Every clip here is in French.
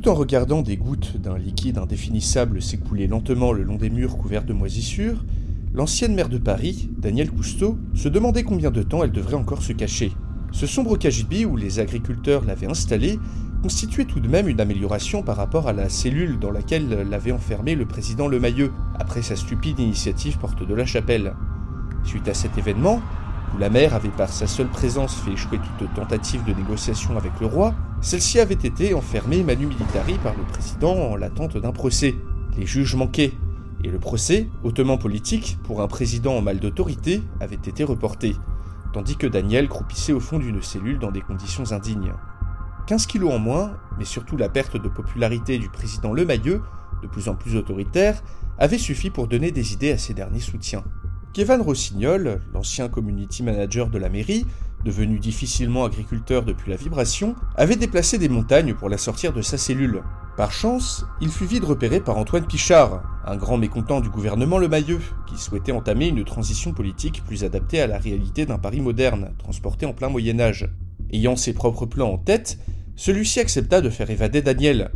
Tout en regardant des gouttes d'un liquide indéfinissable s'écouler lentement le long des murs couverts de moisissures, l'ancienne maire de Paris, Danielle Cousteau, se demandait combien de temps elle devrait encore se cacher. Ce sombre cagibi où les agriculteurs l'avaient installé constituait tout de même une amélioration par rapport à la cellule dans laquelle l'avait enfermé le président Lemayeux après sa stupide initiative porte de la chapelle. Suite à cet événement, où la mère avait par sa seule présence fait échouer toute tentative de négociation avec le roi, celle-ci avait été enfermée manu militari par le président en l'attente d'un procès. Les juges manquaient, et le procès, hautement politique, pour un président en mal d'autorité, avait été reporté, tandis que Daniel croupissait au fond d'une cellule dans des conditions indignes. 15 kilos en moins, mais surtout la perte de popularité du président Lemayeux, de plus en plus autoritaire, avait suffi pour donner des idées à ses derniers soutiens. Kevin Rossignol, l'ancien community manager de la mairie, devenu difficilement agriculteur depuis la vibration, avait déplacé des montagnes pour la sortir de sa cellule. Par chance, il fut vite repéré par Antoine Pichard, un grand mécontent du gouvernement Le Mailleux, qui souhaitait entamer une transition politique plus adaptée à la réalité d'un Paris moderne, transporté en plein Moyen Âge. Ayant ses propres plans en tête, celui-ci accepta de faire évader Daniel.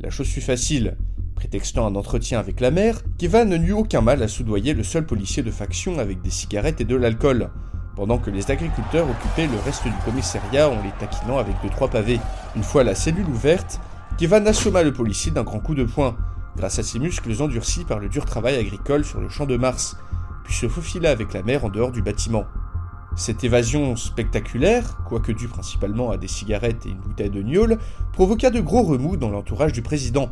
La chose fut facile. Prétextant un entretien avec la mère, Kevin n'eut aucun mal à soudoyer le seul policier de faction avec des cigarettes et de l'alcool, pendant que les agriculteurs occupaient le reste du commissariat en les taquinant avec deux trois pavés. Une fois la cellule ouverte, Kevin assomma le policier d'un grand coup de poing, grâce à ses muscles endurcis par le dur travail agricole sur le champ de Mars, puis se faufila avec la mère en dehors du bâtiment. Cette évasion spectaculaire, quoique due principalement à des cigarettes et une bouteille de gnôle, provoqua de gros remous dans l'entourage du président,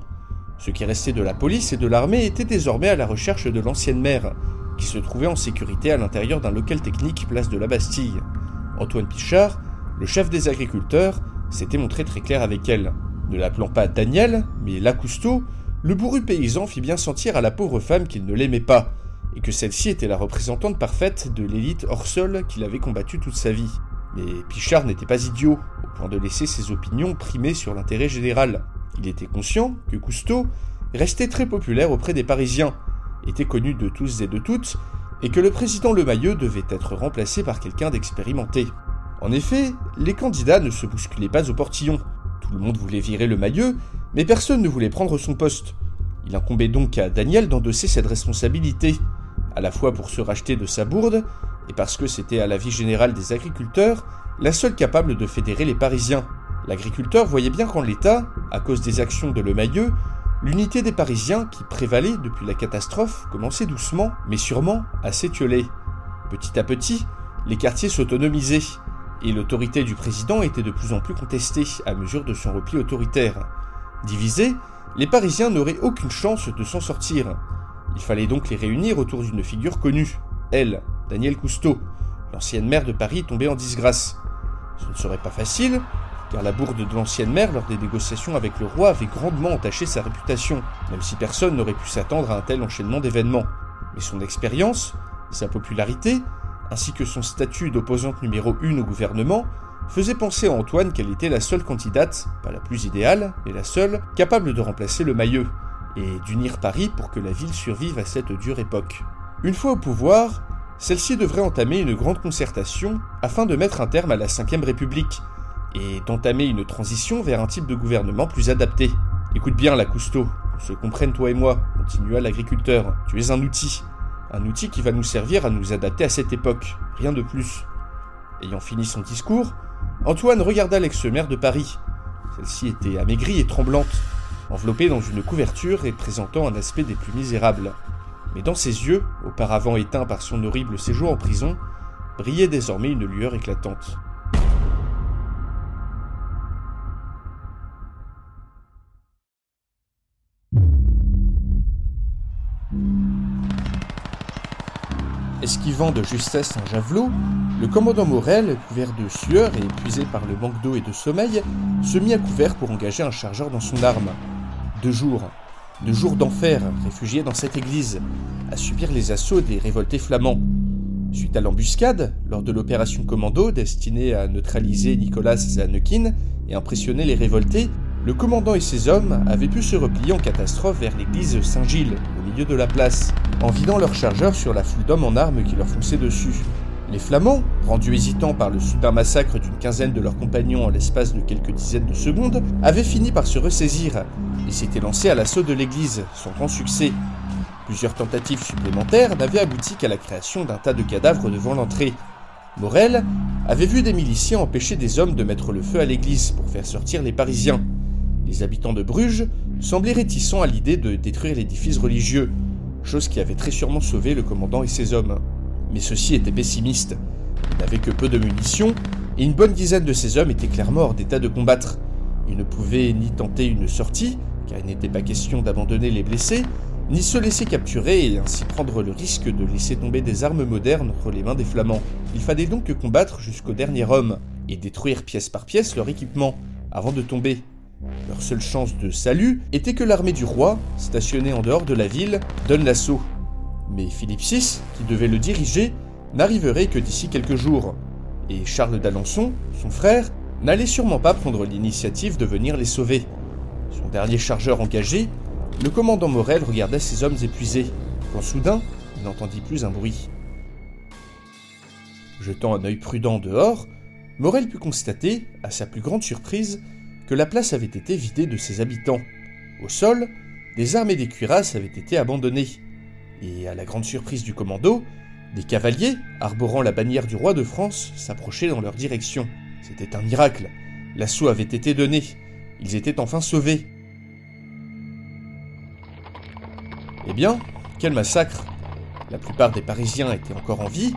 ce qui restait de la police et de l'armée était désormais à la recherche de l'ancienne mère, qui se trouvait en sécurité à l'intérieur d'un local technique place de la Bastille. Antoine Pichard, le chef des agriculteurs, s'était montré très clair avec elle. Ne l'appelant pas Daniel, mais Lacousteau, le bourru paysan fit bien sentir à la pauvre femme qu'il ne l'aimait pas, et que celle-ci était la représentante parfaite de l'élite hors sol qu'il avait combattue toute sa vie. Mais Pichard n'était pas idiot, au point de laisser ses opinions primer sur l'intérêt général. Il était conscient que Cousteau restait très populaire auprès des Parisiens, était connu de tous et de toutes, et que le président Lemayeux devait être remplacé par quelqu'un d'expérimenté. En effet, les candidats ne se bousculaient pas au portillon. Tout le monde voulait virer le Mailleux, mais personne ne voulait prendre son poste. Il incombait donc à Daniel d'endosser cette responsabilité, à la fois pour se racheter de sa bourde, et parce que c'était à la vie générale des agriculteurs la seule capable de fédérer les Parisiens. L'agriculteur voyait bien qu'en l'état, à cause des actions de Lemayeux, l'unité des Parisiens qui prévalait depuis la catastrophe commençait doucement, mais sûrement, à s'étioler. Petit à petit, les quartiers s'autonomisaient, et l'autorité du président était de plus en plus contestée à mesure de son repli autoritaire. Divisés, les Parisiens n'auraient aucune chance de s'en sortir. Il fallait donc les réunir autour d'une figure connue, elle, Danielle Cousteau, l'ancienne maire de Paris tombée en disgrâce. Ce ne serait pas facile, car la bourde de l'ancienne mère lors des négociations avec le roi avait grandement entaché sa réputation, même si personne n'aurait pu s'attendre à un tel enchaînement d'événements. Mais son expérience, sa popularité, ainsi que son statut d'opposante numéro 1 au gouvernement, faisaient penser à Antoine qu'elle était la seule candidate, pas la plus idéale, mais la seule, capable de remplacer le Mailleux, et d'unir Paris pour que la ville survive à cette dure époque. Une fois au pouvoir, celle-ci devrait entamer une grande concertation afin de mettre un terme à la Ve République, et d'entamer une transition vers un type de gouvernement plus adapté. Écoute bien, la Cousteau, se comprenne toi et moi, continua l'agriculteur, tu es un outil. Un outil qui va nous servir à nous adapter à cette époque, rien de plus. Ayant fini son discours, Antoine regarda l'ex-maire de Paris. Celle-ci était amaigrie et tremblante, enveloppée dans une couverture et présentant un aspect des plus misérables. Mais dans ses yeux, auparavant éteints par son horrible séjour en prison, brillait désormais une lueur éclatante. Esquivant de justesse un javelot, le commandant Morel, couvert de sueur et épuisé par le manque d'eau et de sommeil, se mit à couvert pour engager un chargeur dans son arme. Deux jours, deux jours d'enfer, réfugié dans cette église, à subir les assauts des révoltés flamands. Suite à l'embuscade, lors de l'opération Commando destinée à neutraliser Nicolas Zanukin et impressionner les révoltés, le commandant et ses hommes avaient pu se replier en catastrophe vers l'église Saint-Gilles, milieu de la place, en vidant leurs chargeurs sur la foule d'hommes en armes qui leur fonçaient dessus. Les Flamands, rendus hésitants par le soudain massacre d'une quinzaine de leurs compagnons en l'espace de quelques dizaines de secondes, avaient fini par se ressaisir et s'étaient lancés à l'assaut de l'église, sans grand succès. Plusieurs tentatives supplémentaires n'avaient abouti qu'à la création d'un tas de cadavres devant l'entrée. Morel avait vu des miliciens empêcher des hommes de mettre le feu à l'église pour faire sortir les Parisiens. Les habitants de Bruges semblaient réticents à l'idée de détruire l'édifice religieux, chose qui avait très sûrement sauvé le commandant et ses hommes. Mais ceux-ci étaient pessimistes. Ils n'avaient que peu de munitions, et une bonne dizaine de ces hommes étaient clairement hors d'état de combattre. Ils ne pouvaient ni tenter une sortie, car il n'était pas question d'abandonner les blessés, ni se laisser capturer et ainsi prendre le risque de laisser tomber des armes modernes entre les mains des Flamands. Il fallait donc combattre jusqu'au dernier homme, et détruire pièce par pièce leur équipement, avant de tomber. Leur seule chance de salut était que l'armée du roi, stationnée en dehors de la ville, donne l'assaut. Mais Philippe VI, qui devait le diriger, n'arriverait que d'ici quelques jours. Et Charles d'Alençon, son frère, n'allait sûrement pas prendre l'initiative de venir les sauver. Son dernier chargeur engagé, le commandant Morel regardait ses hommes épuisés, quand soudain, il n'entendit plus un bruit. Jetant un œil prudent dehors, Morel put constater, à sa plus grande surprise, que la place avait été vidée de ses habitants. Au sol, des armes et des cuirasses avaient été abandonnées. Et à la grande surprise du commando, des cavaliers, arborant la bannière du roi de France, s'approchaient dans leur direction. C'était un miracle. L'assaut avait été donné. Ils étaient enfin sauvés. Eh bien, quel massacre La plupart des Parisiens étaient encore en vie,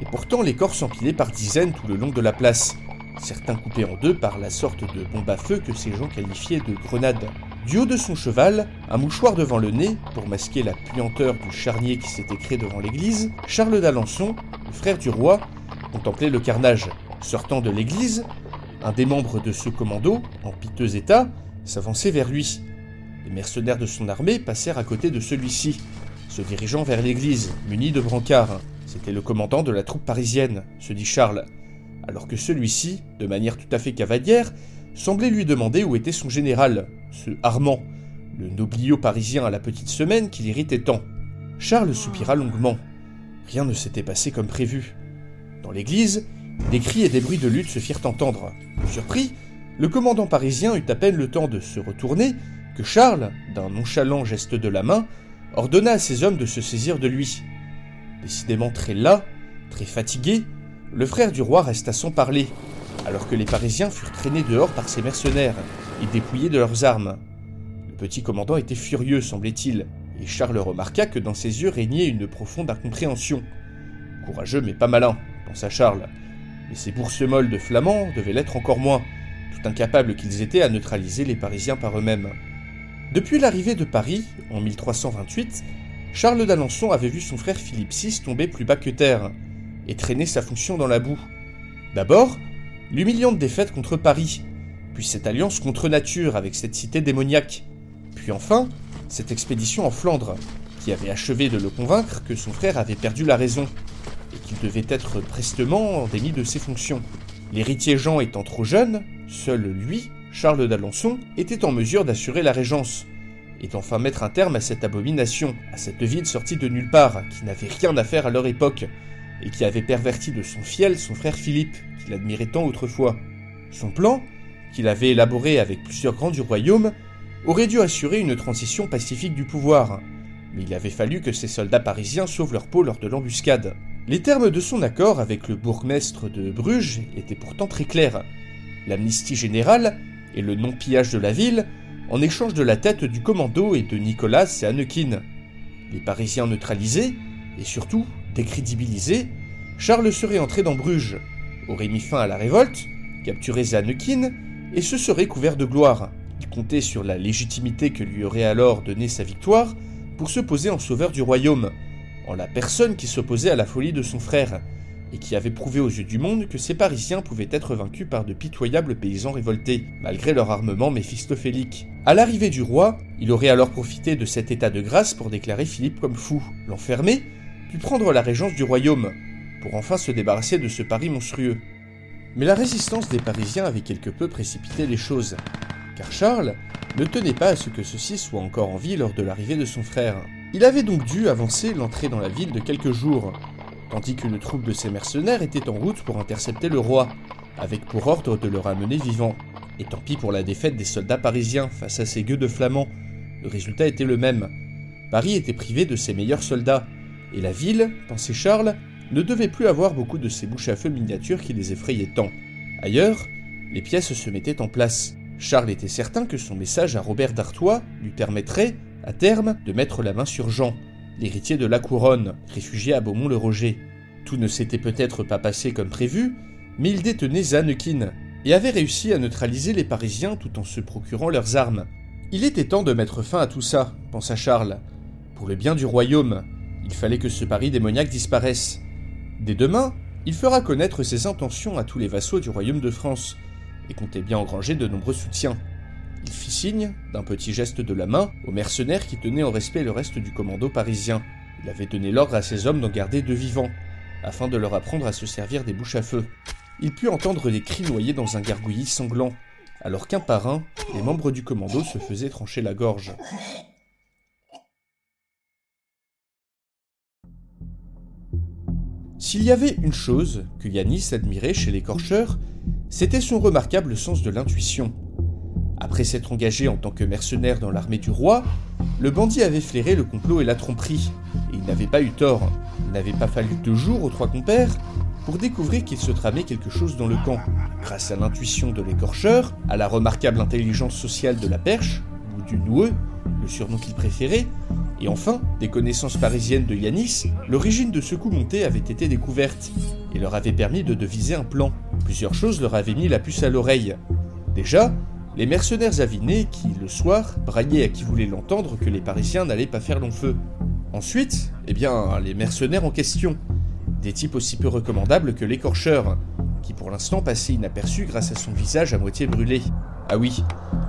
et pourtant les corps s'empilaient par dizaines tout le long de la place certains coupés en deux par la sorte de bombe à feu que ces gens qualifiaient de grenade. Du haut de son cheval, un mouchoir devant le nez, pour masquer la puanteur du charnier qui s'était créé devant l'église, Charles d'Alençon, le frère du roi, contemplait le carnage. Sortant de l'église, un des membres de ce commando, en piteux état, s'avançait vers lui. Les mercenaires de son armée passèrent à côté de celui-ci, se dirigeant vers l'église, muni de brancards. C'était le commandant de la troupe parisienne, se dit Charles alors que celui-ci, de manière tout à fait cavalière, semblait lui demander où était son général, ce Armand, le nobliau parisien à la petite semaine qui l'irritait tant. Charles soupira longuement. Rien ne s'était passé comme prévu. Dans l'église, des cris et des bruits de lutte se firent entendre. Surpris, le commandant parisien eut à peine le temps de se retourner que Charles, d'un nonchalant geste de la main, ordonna à ses hommes de se saisir de lui. Décidément très las, très fatigué, le frère du roi resta sans parler, alors que les Parisiens furent traînés dehors par ses mercenaires et dépouillés de leurs armes. Le petit commandant était furieux, semblait-il, et Charles remarqua que dans ses yeux régnait une profonde incompréhension. Courageux mais pas malin, pensa Charles, et ces boursemolles de flamands devaient l'être encore moins, tout incapables qu'ils étaient à neutraliser les Parisiens par eux-mêmes. Depuis l'arrivée de Paris, en 1328, Charles d'Alençon avait vu son frère Philippe VI tomber plus bas que terre, et traîner sa fonction dans la boue. D'abord, l'humiliante défaite contre Paris, puis cette alliance contre nature avec cette cité démoniaque, puis enfin, cette expédition en Flandre, qui avait achevé de le convaincre que son frère avait perdu la raison, et qu'il devait être prestement démis de ses fonctions. L'héritier Jean étant trop jeune, seul lui, Charles d'Alençon, était en mesure d'assurer la régence, et d'enfin mettre un terme à cette abomination, à cette ville sortie de nulle part, qui n'avait rien à faire à leur époque, et qui avait perverti de son fiel son frère Philippe, qu'il admirait tant autrefois. Son plan, qu'il avait élaboré avec plusieurs grands du royaume, aurait dû assurer une transition pacifique du pouvoir, mais il avait fallu que ces soldats parisiens sauvent leur peau lors de l'embuscade. Les termes de son accord avec le bourgmestre de Bruges étaient pourtant très clairs. L'amnistie générale et le non-pillage de la ville en échange de la tête du commando et de Nicolas et Annequin. Les Parisiens neutralisés, et surtout décrédibilisé, Charles serait entré dans Bruges, aurait mis fin à la révolte, capturé Zanukin, et se serait couvert de gloire. Il comptait sur la légitimité que lui aurait alors donnée sa victoire pour se poser en sauveur du royaume, en la personne qui s'opposait à la folie de son frère, et qui avait prouvé aux yeux du monde que ces Parisiens pouvaient être vaincus par de pitoyables paysans révoltés, malgré leur armement méphistophélique. À l'arrivée du roi, il aurait alors profité de cet état de grâce pour déclarer Philippe comme fou, l'enfermer, puis prendre la régence du royaume, pour enfin se débarrasser de ce Paris monstrueux. Mais la résistance des Parisiens avait quelque peu précipité les choses, car Charles ne tenait pas à ce que ceux-ci soient encore en vie lors de l'arrivée de son frère. Il avait donc dû avancer l'entrée dans la ville de quelques jours, tandis qu'une troupe de ses mercenaires était en route pour intercepter le roi, avec pour ordre de le ramener vivant. Et tant pis pour la défaite des soldats parisiens face à ces gueux de flamands, le résultat était le même. Paris était privé de ses meilleurs soldats, et la ville, pensait Charles, ne devait plus avoir beaucoup de ces bouches à feu miniatures qui les effrayaient tant. Ailleurs, les pièces se mettaient en place. Charles était certain que son message à Robert d'Artois lui permettrait, à terme, de mettre la main sur Jean, l'héritier de la couronne, réfugié à Beaumont-le-Roger. Tout ne s'était peut-être pas passé comme prévu, mais il détenait Zanekin et avait réussi à neutraliser les Parisiens tout en se procurant leurs armes. Il était temps de mettre fin à tout ça, pensa Charles. Pour le bien du royaume, il fallait que ce Paris démoniaque disparaisse. Dès demain, il fera connaître ses intentions à tous les vassaux du royaume de France, et comptait bien engranger de nombreux soutiens. Il fit signe, d'un petit geste de la main, aux mercenaires qui tenaient en respect le reste du commando parisien. Il avait donné l'ordre à ses hommes d'en garder deux vivants, afin de leur apprendre à se servir des bouches à feu. Il put entendre des cris noyés dans un gargouillis sanglant, alors qu'un par un, les membres du commando se faisaient trancher la gorge. S'il y avait une chose que Yanis admirait chez l'écorcheur, c'était son remarquable sens de l'intuition. Après s'être engagé en tant que mercenaire dans l'armée du roi, le bandit avait flairé le complot et la tromperie, et il n'avait pas eu tort. Il n'avait pas fallu deux jours aux trois compères pour découvrir qu'il se tramait quelque chose dans le camp. Grâce à l'intuition de l'écorcheur, à la remarquable intelligence sociale de la perche, du noueux, le surnom qu'il préférait, et enfin, des connaissances parisiennes de Yanis, l'origine de ce coup monté avait été découverte, et leur avait permis de deviser un plan. Plusieurs choses leur avaient mis la puce à l'oreille. Déjà, les mercenaires avinés qui, le soir, braillaient à qui voulait l'entendre que les Parisiens n'allaient pas faire long feu. Ensuite, eh bien, les mercenaires en question. Des types aussi peu recommandables que l'écorcheur, qui pour l'instant passait inaperçu grâce à son visage à moitié brûlé. Ah oui,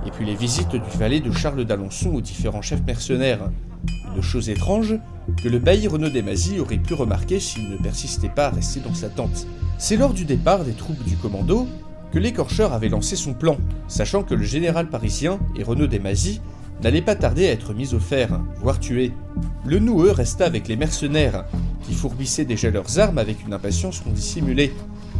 et puis les visites du valet de Charles d'Alençon aux différents chefs mercenaires, une chose étrange que le bailli Renaud Desmazis aurait pu remarquer s'il ne persistait pas à rester dans sa tente. C'est lors du départ des troupes du commando que l'écorcheur avait lancé son plan, sachant que le général parisien et Renaud Desmazis n'allaient pas tarder à être mis au fer, voire tués. Le noueux resta avec les mercenaires, qui fourbissaient déjà leurs armes avec une impatience non dissimulée,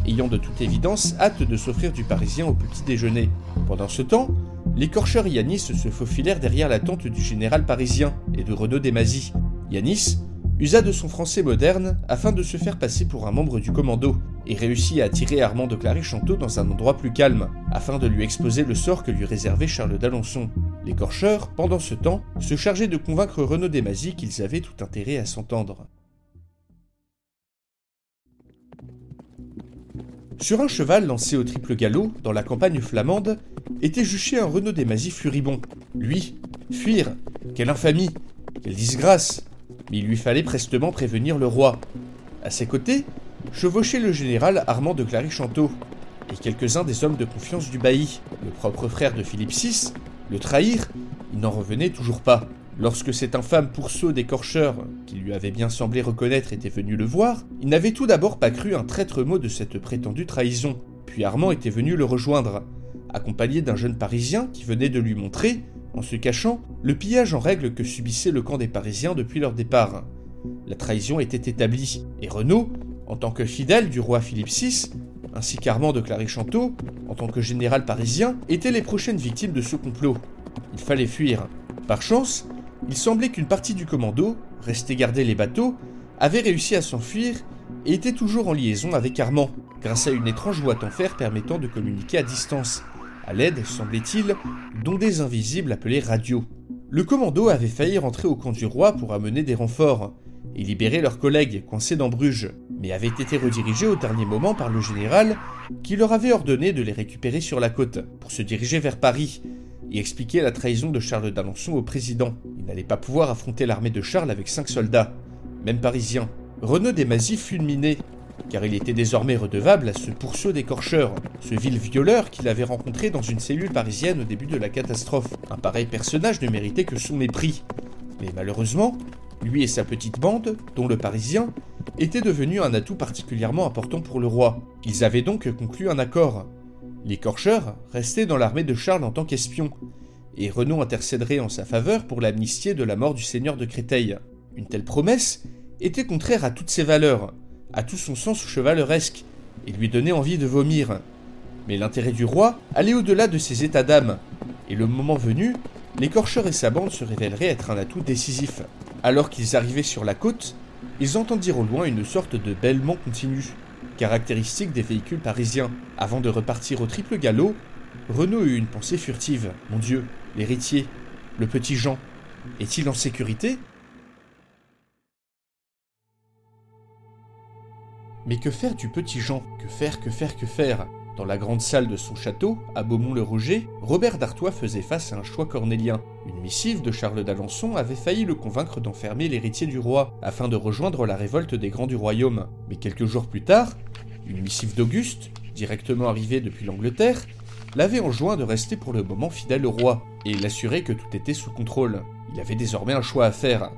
ayant de toute évidence hâte de s'offrir du parisien au petit déjeuner. Pendant ce temps, l'écorcheur Yanis se faufilèrent derrière la tente du général parisien et de Renaud Desmazis. Yanis usa de son français moderne afin de se faire passer pour un membre du commando et réussit à attirer Armand de Clary-Chanteau dans un endroit plus calme, afin de lui exposer le sort que lui réservait Charles d'Alençon. L'écorcheur, pendant ce temps, se chargeait de convaincre Renaud Desmazis qu'ils avaient tout intérêt à s'entendre. Sur un cheval lancé au triple galop, dans la campagne flamande, était juché un Renaud Desmazis furibond. Lui, fuir, quelle infamie, quelle disgrâce Mais il lui fallait prestement prévenir le roi. À ses côtés, chevauchait le général Armand de Clary-Chanteau, et quelques-uns des hommes de confiance du bailli. Le propre frère de Philippe VI, le trahir, il n'en revenait toujours pas. Lorsque cet infâme pourceau d'écorcheur, qui lui avait bien semblé reconnaître, était venu le voir, il n'avait tout d'abord pas cru un traître mot de cette prétendue trahison. Puis Armand était venu le rejoindre, accompagné d'un jeune Parisien qui venait de lui montrer, en se cachant, le pillage en règle que subissait le camp des Parisiens depuis leur départ. La trahison était établie, et Renaud, en tant que fidèle du roi Philippe VI, ainsi qu'Armand de Clary-Chanteau, en tant que général parisien, étaient les prochaines victimes de ce complot. Il fallait fuir. Par chance, il semblait qu'une partie du commando, resté garder les bateaux, avait réussi à s'enfuir et était toujours en liaison avec Armand, grâce à une étrange boîte en fer permettant de communiquer à distance, à l'aide, semblait-il, d'ondes invisibles appelées radio. Le commando avait failli rentrer au camp du roi pour amener des renforts et libérer leurs collègues coincés dans Bruges, mais avait été redirigé au dernier moment par le général qui leur avait ordonné de les récupérer sur la côte pour se diriger vers Paris et expliquer la trahison de Charles d'Alençon au président. Il n'allait pas pouvoir affronter l'armée de Charles avec cinq soldats. même parisien. Renaud Desmazis fulminé, car il était désormais redevable à ce pourceau d'écorcheur, ce vil violeur qu'il avait rencontré dans une cellule parisienne au début de la catastrophe. Un pareil personnage ne méritait que son mépris. Mais malheureusement, lui et sa petite bande, dont le Parisien, étaient devenus un atout particulièrement important pour le roi. Ils avaient donc conclu un accord. L'écorcheur restait dans l'armée de Charles en tant qu'espion, et Renaud intercéderait en sa faveur pour l'amnistier de la mort du seigneur de Créteil. Une telle promesse était contraire à toutes ses valeurs, à tout son sens chevaleresque, et lui donnait envie de vomir. Mais l'intérêt du roi allait au-delà de ses états d'âme, et le moment venu, l'écorcheur et sa bande se révéleraient être un atout décisif. Alors qu'ils arrivaient sur la côte, ils entendirent au loin une sorte de bêlement continu, caractéristique des véhicules parisiens. Avant de repartir au triple galop, Renaud eut une pensée furtive. Mon Dieu, l'héritier, le petit Jean, est-il en sécurité? Mais que faire du petit Jean? Que faire, que faire, que faire? Dans la grande salle de son château, à Beaumont-le-Roger, Robert d'Artois faisait face à un choix cornélien. Une missive de Charles d'Alençon avait failli le convaincre d'enfermer l'héritier du roi, afin de rejoindre la révolte des grands du royaume. Mais quelques jours plus tard, une missive d'Auguste, directement arrivée depuis l'Angleterre, l'avait enjoint de rester pour le moment fidèle au roi, et l'assurer que tout était sous contrôle. Il avait désormais un choix à faire.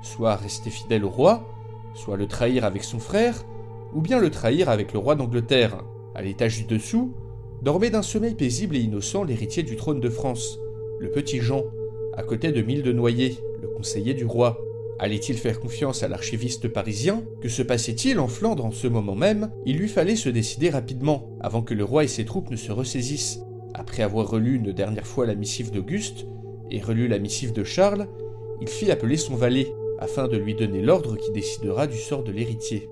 Soit rester fidèle au roi, soit le trahir avec son frère, ou bien le trahir avec le roi d'Angleterre. À l'étage du dessous, dormait d'un sommeil paisible et innocent l'héritier du trône de France, le petit Jean, à côté de Mille de Noyer, le conseiller du roi. Allait-il faire confiance à l'archiviste parisien? Que se passait-il en Flandre en ce moment même? Il lui fallait se décider rapidement, avant que le roi et ses troupes ne se ressaisissent. Après avoir relu une dernière fois la missive d'Auguste, et relu la missive de Charles, il fit appeler son valet, afin de lui donner l'ordre qui décidera du sort de l'héritier.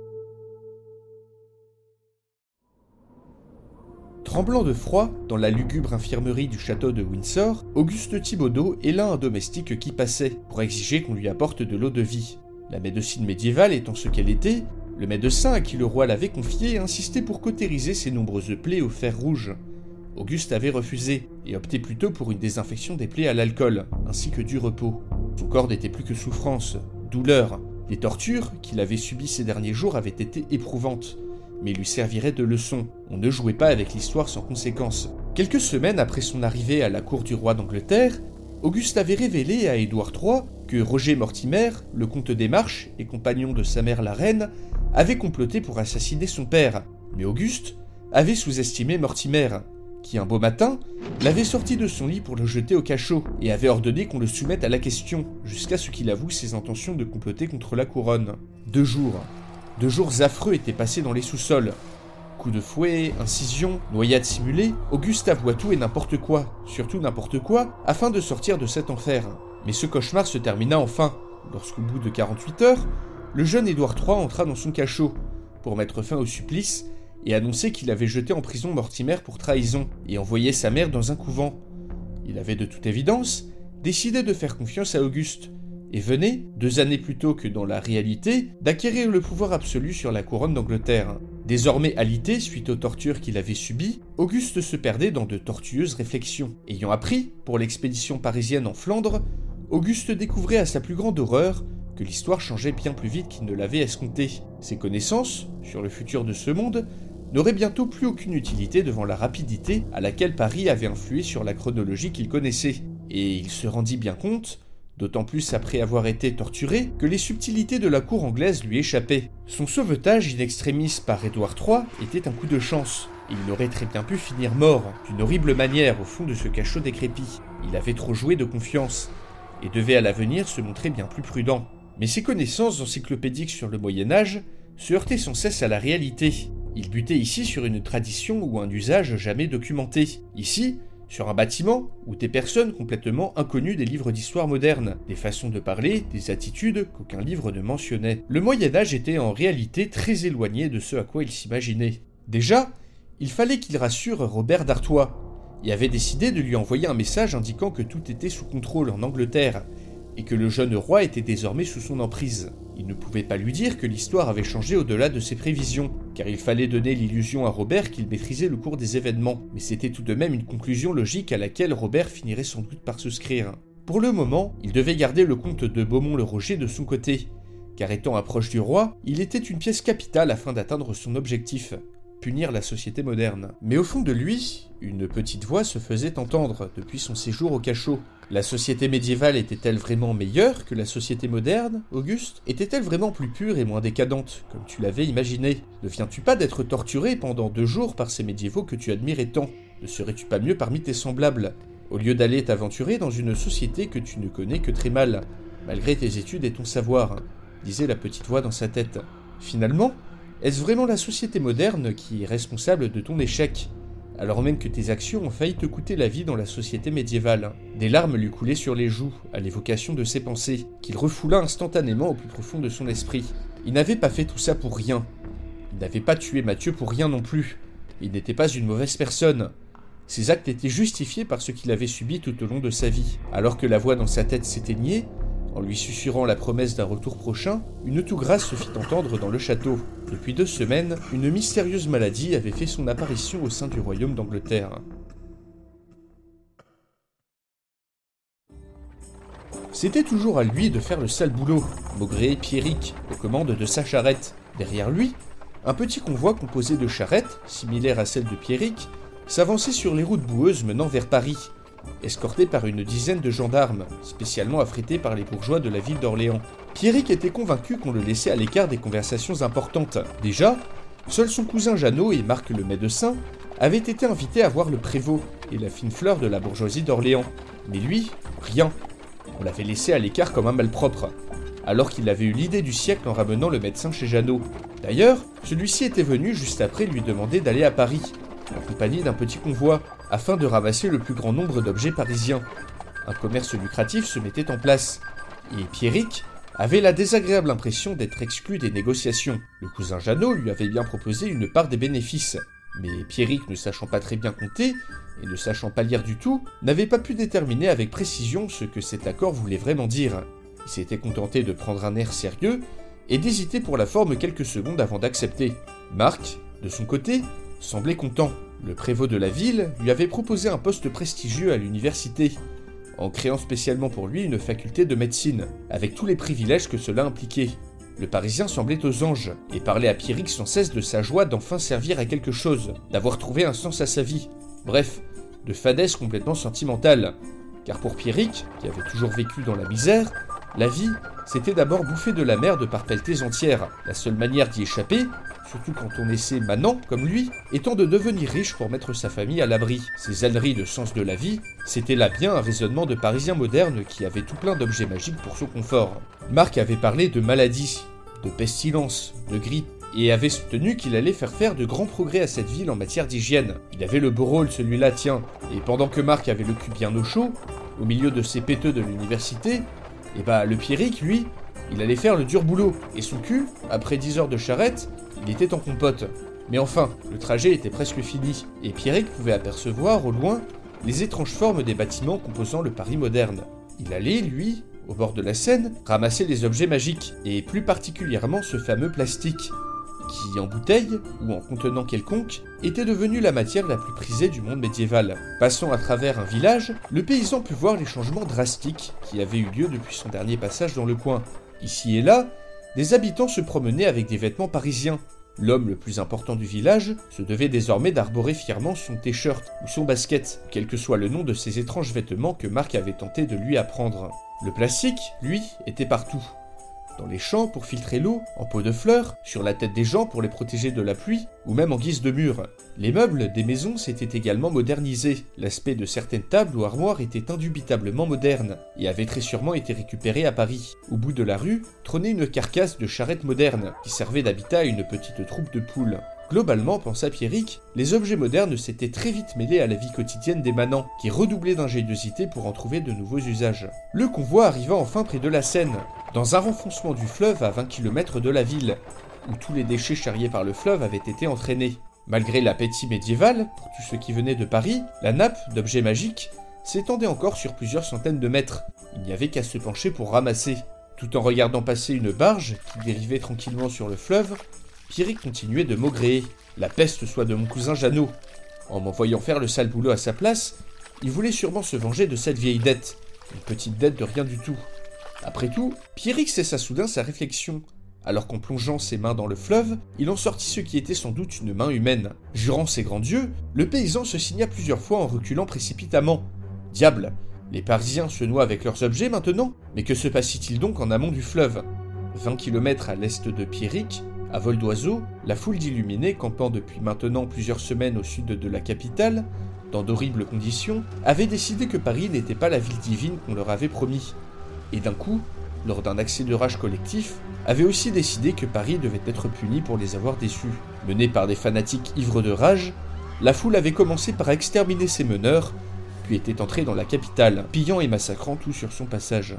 Tremblant de froid, dans la lugubre infirmerie du château de Windsor, Auguste Thibaudot là un domestique qui passait, pour exiger qu'on lui apporte de l'eau de vie. La médecine médiévale étant ce qu'elle était, le médecin à qui le roi l'avait confié insistait pour cautériser ses nombreuses plaies au fer rouge. Auguste avait refusé, et optait plutôt pour une désinfection des plaies à l'alcool, ainsi que du repos. Son corps n'était plus que souffrance, douleur. Les tortures qu'il avait subies ces derniers jours avaient été éprouvantes, mais lui servirait de leçon. On ne jouait pas avec l'histoire sans conséquence. Quelques semaines après son arrivée à la cour du roi d'Angleterre, Auguste avait révélé à Édouard III que Roger Mortimer, le comte des Marches et compagnon de sa mère la reine, avait comploté pour assassiner son père. Mais Auguste avait sous-estimé Mortimer, qui un beau matin l'avait sorti de son lit pour le jeter au cachot et avait ordonné qu'on le soumette à la question, jusqu'à ce qu'il avoue ses intentions de comploter contre la couronne. Deux jours deux jours affreux étaient passés dans les sous-sols. Coups de fouet, incisions, noyades simulées, Auguste avoua tout et n'importe quoi, surtout n'importe quoi, afin de sortir de cet enfer. Mais ce cauchemar se termina enfin, lorsqu'au bout de 48 heures, le jeune Édouard III entra dans son cachot, pour mettre fin au supplice, et annoncer qu'il avait jeté en prison Mortimer pour trahison, et envoyé sa mère dans un couvent. Il avait de toute évidence décidé de faire confiance à Auguste, et venait, deux années plus tôt que dans la réalité, d'acquérir le pouvoir absolu sur la couronne d'Angleterre. Désormais alité suite aux tortures qu'il avait subies, Auguste se perdait dans de tortueuses réflexions. Ayant appris, pour l'expédition parisienne en Flandre, Auguste découvrait à sa plus grande horreur que l'histoire changeait bien plus vite qu'il ne l'avait escompté. Ses connaissances, sur le futur de ce monde, n'auraient bientôt plus aucune utilité devant la rapidité à laquelle Paris avait influé sur la chronologie qu'il connaissait. Et il se rendit bien compte d'autant plus après avoir été torturé que les subtilités de la cour anglaise lui échappaient. Son sauvetage in extremis par Édouard III était un coup de chance. Il aurait très bien pu finir mort, d'une horrible manière, au fond de ce cachot décrépit. Il avait trop joué de confiance, et devait à l'avenir se montrer bien plus prudent. Mais ses connaissances encyclopédiques sur le Moyen Âge se heurtaient sans cesse à la réalité. Il butait ici sur une tradition ou un usage jamais documenté. Ici, sur un bâtiment où des personnes complètement inconnues des livres d'histoire moderne, des façons de parler, des attitudes qu'aucun livre ne mentionnait. Le Moyen Âge était en réalité très éloigné de ce à quoi il s'imaginait. Déjà, il fallait qu'il rassure Robert d'Artois, et avait décidé de lui envoyer un message indiquant que tout était sous contrôle en Angleterre, et que le jeune roi était désormais sous son emprise. Il ne pouvait pas lui dire que l'histoire avait changé au-delà de ses prévisions, car il fallait donner l'illusion à Robert qu'il maîtrisait le cours des événements, mais c'était tout de même une conclusion logique à laquelle Robert finirait sans doute par souscrire. Pour le moment, il devait garder le comte de Beaumont-le-Roger de son côté, car étant un proche du roi, il était une pièce capitale afin d'atteindre son objectif, la société moderne. Mais au fond de lui, une petite voix se faisait entendre depuis son séjour au cachot. La société médiévale était-elle vraiment meilleure que la société moderne, Auguste? Était-elle vraiment plus pure et moins décadente, comme tu l'avais imaginé? Ne viens-tu pas d'être torturé pendant deux jours par ces médiévaux que tu admirais tant? Ne serais-tu pas mieux parmi tes semblables? Au lieu d'aller t'aventurer dans une société que tu ne connais que très mal, malgré tes études et ton savoir, disait la petite voix dans sa tête. Finalement, est-ce vraiment la société moderne qui est responsable de ton échec? Alors même que tes actions ont failli te coûter la vie dans la société médiévale. Des larmes lui coulaient sur les joues à l'évocation de ses pensées, qu'il refoula instantanément au plus profond de son esprit. Il n'avait pas fait tout ça pour rien. Il n'avait pas tué Mathieu pour rien non plus. Il n'était pas une mauvaise personne. Ses actes étaient justifiés par ce qu'il avait subi tout au long de sa vie. Alors que la voix dans sa tête s'éteignait, en lui susurrant la promesse d'un retour prochain, une tout grâce se fit entendre dans le château. Depuis deux semaines, une mystérieuse maladie avait fait son apparition au sein du royaume d'Angleterre. C'était toujours à lui de faire le sale boulot, Maugré Pierrick, aux commandes de sa charrette. Derrière lui, un petit convoi composé de charrettes, similaires à celles de Pierrick, s'avançait sur les routes boueuses menant vers Paris, escorté par une dizaine de gendarmes, spécialement affrétés par les bourgeois de la ville d'Orléans. Pierrick était convaincu qu'on le laissait à l'écart des conversations importantes. Déjà, seul son cousin Jeannot et Marc le médecin avaient été invités à voir le prévôt et la fine fleur de la bourgeoisie d'Orléans. Mais lui, rien. On l'avait laissé à l'écart comme un malpropre, alors qu'il avait eu l'idée du siècle en ramenant le médecin chez Jeannot. D'ailleurs, celui-ci était venu juste après lui demander d'aller à Paris, accompagné d'un petit convoi, afin de ramasser le plus grand nombre d'objets parisiens. Un commerce lucratif se mettait en place, et Pierrick avait la désagréable impression d'être exclu des négociations. Le cousin Jeannot lui avait bien proposé une part des bénéfices, mais Pierrick, ne sachant pas très bien compter, et ne sachant pas lire du tout, n'avait pas pu déterminer avec précision ce que cet accord voulait vraiment dire. Il s'était contenté de prendre un air sérieux et d'hésiter pour la forme quelques secondes avant d'accepter. Marc, de son côté, semblait content. Le prévôt de la ville lui avait proposé un poste prestigieux à l'université, en créant spécialement pour lui une faculté de médecine, avec tous les privilèges que cela impliquait. Le Parisien semblait aux anges, et parlait à Pierrick sans cesse de sa joie d'enfin servir à quelque chose, d'avoir trouvé un sens à sa vie. Bref, de fadesse complètement sentimentale. Car pour Pierrick, qui avait toujours vécu dans la misère, la vie, c'était d'abord bouffer de la merde par pelletées entières. La seule manière d'y échapper, surtout quand on essaie manant comme lui, étant de devenir riche pour mettre sa famille à l'abri. Ces âneries de sens de la vie, c'était là bien un raisonnement de Parisien moderne qui avait tout plein d'objets magiques pour son confort. Marc avait parlé de maladies, de pestilence, de grippe, et avait soutenu qu'il allait faire faire de grands progrès à cette ville en matière d'hygiène. Il avait le beau rôle celui-là, tiens, et pendant que Marc avait le cul bien au chaud, au milieu de ces péteux de l'université, et bah le Pierrick, lui, il allait faire le dur boulot, et son cul, après 10 heures de charrette, il était en compote. Mais enfin, le trajet était presque fini, et Pierrick pouvait apercevoir au loin les étranges formes des bâtiments composant le Paris moderne. Il allait, lui, au bord de la Seine, ramasser les objets magiques, et plus particulièrement ce fameux plastique, qui, en bouteille ou en contenant quelconque, était devenu la matière la plus prisée du monde médiéval. Passant à travers un village, le paysan put voir les changements drastiques qui avaient eu lieu depuis son dernier passage dans le coin. Ici et là, des habitants se promenaient avec des vêtements parisiens. L'homme le plus important du village se devait désormais d'arborer fièrement son t-shirt ou son basket, quel que soit le nom de ces étranges vêtements que Marc avait tenté de lui apprendre. Le plastique, lui, était partout, dans les champs pour filtrer l'eau, en pots de fleurs, sur la tête des gens pour les protéger de la pluie, ou même en guise de mur. Les meubles des maisons s'étaient également modernisés. L'aspect de certaines tables ou armoires était indubitablement moderne, et avait très sûrement été récupéré à Paris. Au bout de la rue, trônait une carcasse de charrette moderne, qui servait d'habitat à une petite troupe de poules. Globalement, pensa Pierrick, les objets modernes s'étaient très vite mêlés à la vie quotidienne des manants, qui redoublaient d'ingéniosité pour en trouver de nouveaux usages. Le convoi arriva enfin près de la Seine, dans un renfoncement du fleuve à 20 km de la ville, où tous les déchets charriés par le fleuve avaient été entraînés. Malgré l'appétit médiéval, pour tous ceux qui venaient de Paris, la nappe d'objets magiques s'étendait encore sur plusieurs centaines de mètres. Il n'y avait qu'à se pencher pour ramasser. Tout en regardant passer une barge qui dérivait tranquillement sur le fleuve, Pierrick continuait de maugréer. La peste soit de mon cousin Jeannot. En m'envoyant faire le sale boulot à sa place, il voulait sûrement se venger de cette vieille dette. Une petite dette de rien du tout. Après tout, Pierrick cessa soudain sa réflexion. Alors qu'en plongeant ses mains dans le fleuve, il en sortit ce qui était sans doute une main humaine. Jurant ses grands dieux, le paysan se signa plusieurs fois en reculant précipitamment. Diable, les Parisiens se noient avec leurs objets maintenant Mais que se passe-t-il donc en amont du fleuve? 20 km à l'est de Pierrick, à vol d'oiseau, la foule d'illuminés campant depuis maintenant plusieurs semaines au sud de la capitale, dans d'horribles conditions, avait décidé que Paris n'était pas la ville divine qu'on leur avait promis. Et d'un coup, lors d'un accès de rage collectif, avait aussi décidé que Paris devait être puni pour les avoir déçus. Menée par des fanatiques ivres de rage, la foule avait commencé par exterminer ses meneurs, puis était entrée dans la capitale, pillant et massacrant tout sur son passage.